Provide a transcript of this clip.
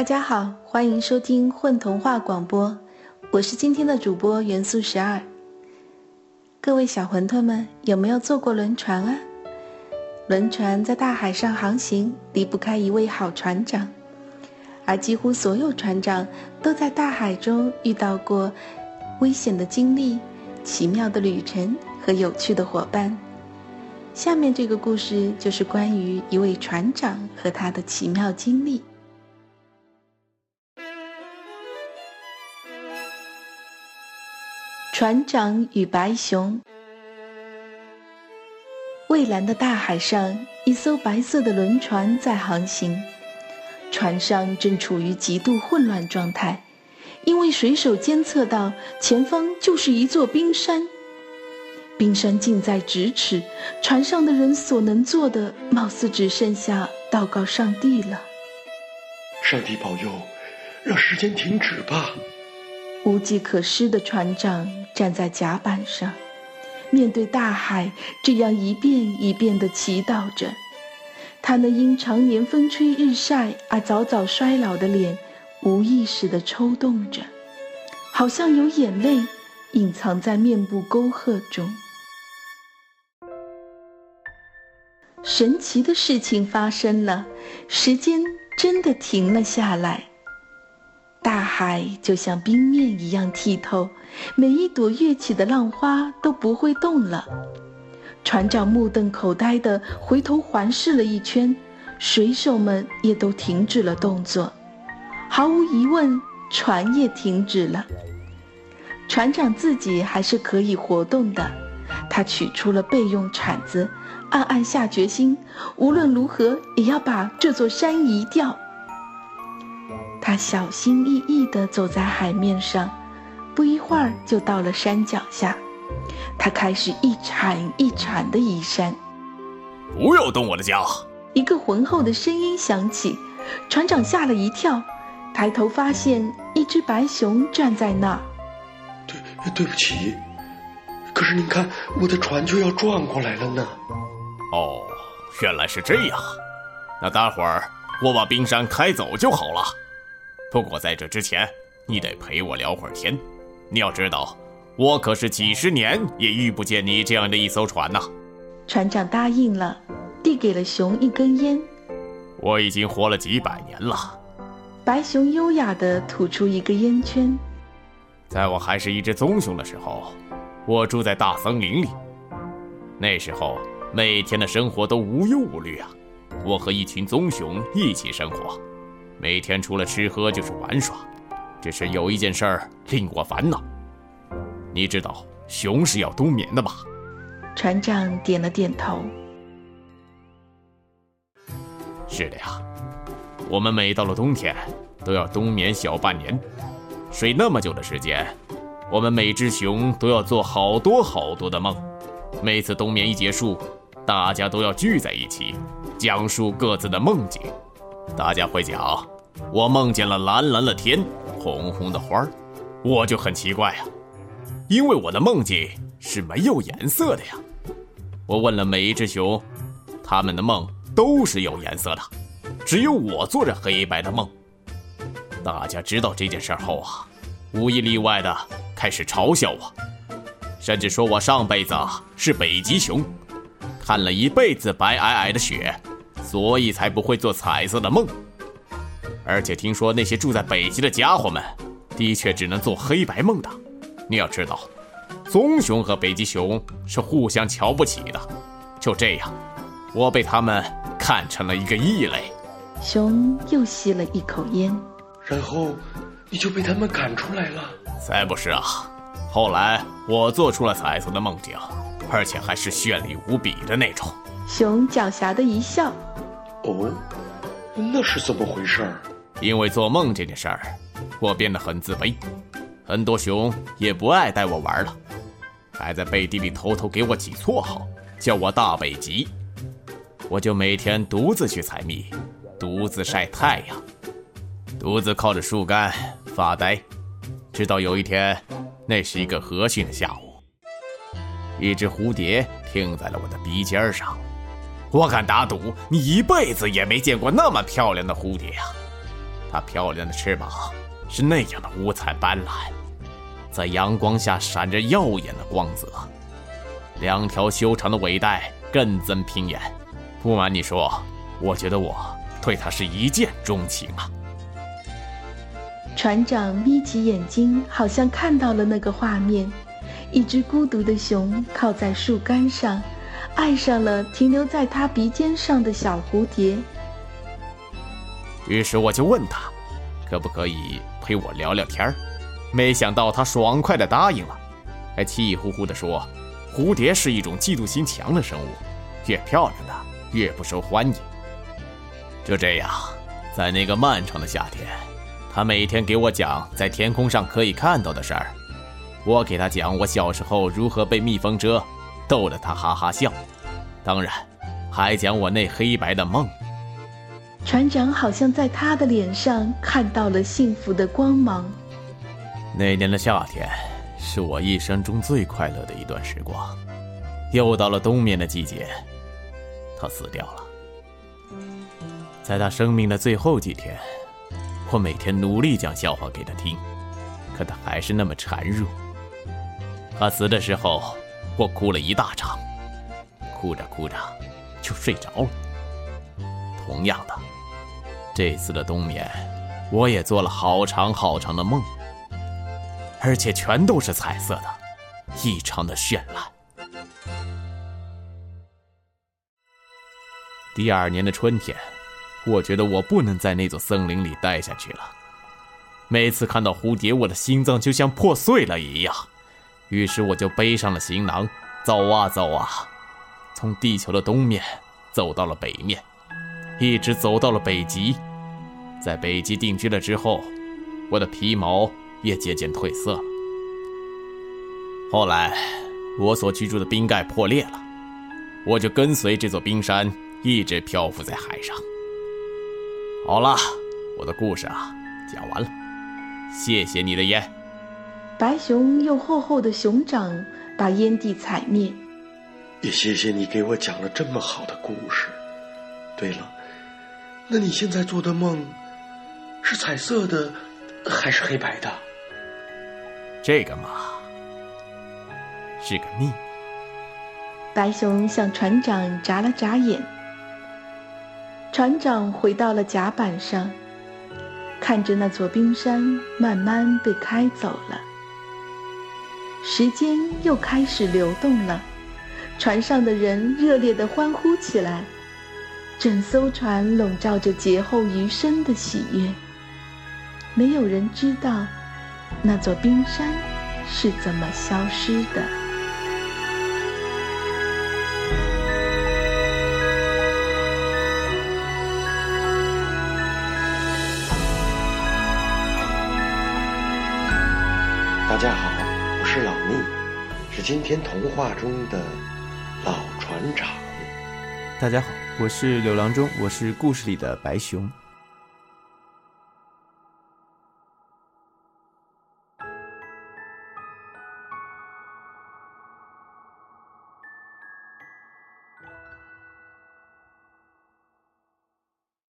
大家好，欢迎收听混童话广播，我是今天的主播元素十二。各位小馄饨们，有没有坐过轮船啊？轮船在大海上航行，离不开一位好船长，而几乎所有船长都在大海中遇到过危险的经历、奇妙的旅程和有趣的伙伴。下面这个故事就是关于一位船长和他的奇妙经历。船长与白熊。蔚蓝的大海上，一艘白色的轮船在航行，船上正处于极度混乱状态，因为水手监测到前方就是一座冰山，冰山近在咫尺，船上的人所能做的，貌似只剩下祷告上帝了。上帝保佑，让时间停止吧。无计可施的船长站在甲板上，面对大海，这样一遍一遍地祈祷着。他那因常年风吹日晒而早早衰老的脸，无意识地抽动着，好像有眼泪隐藏在面部沟壑中。神奇的事情发生了，时间真的停了下来。大海就像冰面一样剔透，每一朵跃起的浪花都不会动了。船长目瞪口呆地回头环视了一圈，水手们也都停止了动作。毫无疑问，船也停止了。船长自己还是可以活动的，他取出了备用铲子，暗暗下决心，无论如何也要把这座山移掉。他小心翼翼地走在海面上，不一会儿就到了山脚下。他开始一铲一铲地移山。不要动我的家！一个浑厚的声音响起，船长吓了一跳，抬头发现一只白熊站在那儿。对，对不起，可是您看，我的船就要转过来了呢。哦，原来是这样。那待会儿我把冰山开走就好了。不过在这之前，你得陪我聊会儿天。你要知道，我可是几十年也遇不见你这样的一艘船呐。船长答应了，递给了熊一根烟。我已经活了几百年了。白熊优雅地吐出一个烟圈。在我还是一只棕熊的时候，我住在大森林里。那时候每天的生活都无忧无虑啊。我和一群棕熊一起生活。每天除了吃喝就是玩耍，只是有一件事儿令我烦恼。你知道熊是要冬眠的吧？船长点了点头。是的呀，我们每到了冬天都要冬眠小半年，睡那么久的时间，我们每只熊都要做好多好多的梦。每次冬眠一结束，大家都要聚在一起，讲述各自的梦境。大家会讲，我梦见了蓝蓝的天，红红的花儿，我就很奇怪呀，因为我的梦境是没有颜色的呀。我问了每一只熊，他们的梦都是有颜色的，只有我做着黑白的梦。大家知道这件事后啊，无一例外的开始嘲笑我，甚至说我上辈子是北极熊，看了一辈子白皑皑的雪。所以才不会做彩色的梦，而且听说那些住在北极的家伙们，的确只能做黑白梦的。你要知道，棕熊和北极熊是互相瞧不起的。就这样，我被他们看成了一个异类。熊又吸了一口烟，然后你就被他们赶出来了。才不是啊！后来我做出了彩色的梦境，而且还是绚丽无比的那种。熊狡黠的一笑。哦，那是怎么回事儿？因为做梦这件事儿，我变得很自卑，很多熊也不爱带我玩了，还在背地里偷偷给我起绰号，叫我大北极。我就每天独自去采蜜，独自晒太阳，独自靠着树干发呆，直到有一天，那是一个和煦的下午，一只蝴蝶停在了我的鼻尖上。我敢打赌，你一辈子也没见过那么漂亮的蝴蝶啊！它漂亮的翅膀是那样的五彩斑斓，在阳光下闪着耀眼的光泽。两条修长的尾带更增平眼。不瞒你说，我觉得我对它是一见钟情啊。船长眯起眼睛，好像看到了那个画面：一只孤独的熊靠在树干上，爱上了停留在它鼻尖上的小蝴蝶。于是我就问他，可不可以陪我聊聊天没想到他爽快地答应了，还气呼呼地说：“蝴蝶是一种嫉妒心强的生物，越漂亮的越不受欢迎。”就这样，在那个漫长的夏天，他每天给我讲在天空上可以看到的事儿，我给他讲我小时候如何被蜜蜂蛰，逗得他哈哈笑，当然，还讲我那黑白的梦。船长好像在他的脸上看到了幸福的光芒。那年的夏天是我一生中最快乐的一段时光。又到了冬眠的季节，他死掉了。在他生命的最后几天，我每天努力讲笑话给他听，可他还是那么孱弱。他死的时候，我哭了一大场，哭着哭着就睡着了。同样的。这次的冬眠，我也做了好长好长的梦，而且全都是彩色的，异常的绚烂。第二年的春天，我觉得我不能在那座森林里待下去了。每次看到蝴蝶，我的心脏就像破碎了一样。于是我就背上了行囊，走啊走啊，从地球的东面走到了北面。一直走到了北极，在北极定居了之后，我的皮毛也渐渐褪色了。后来，我所居住的冰盖破裂了，我就跟随这座冰山一直漂浮在海上。好了，我的故事啊，讲完了，谢谢你的烟。白熊用厚厚的熊掌把烟蒂踩灭。也谢谢你给我讲了这么好的故事。对了。那你现在做的梦是彩色的还是黑白的？这个嘛，是个秘密。白熊向船长眨了眨眼。船长回到了甲板上，看着那座冰山慢慢被开走了。时间又开始流动了，船上的人热烈的欢呼起来。整艘船笼罩着劫后余生的喜悦。没有人知道那座冰山是怎么消失的。大家好，是老聂，是今天童话中的老船长。大家好，我是柳郎中，我是故事里的白熊。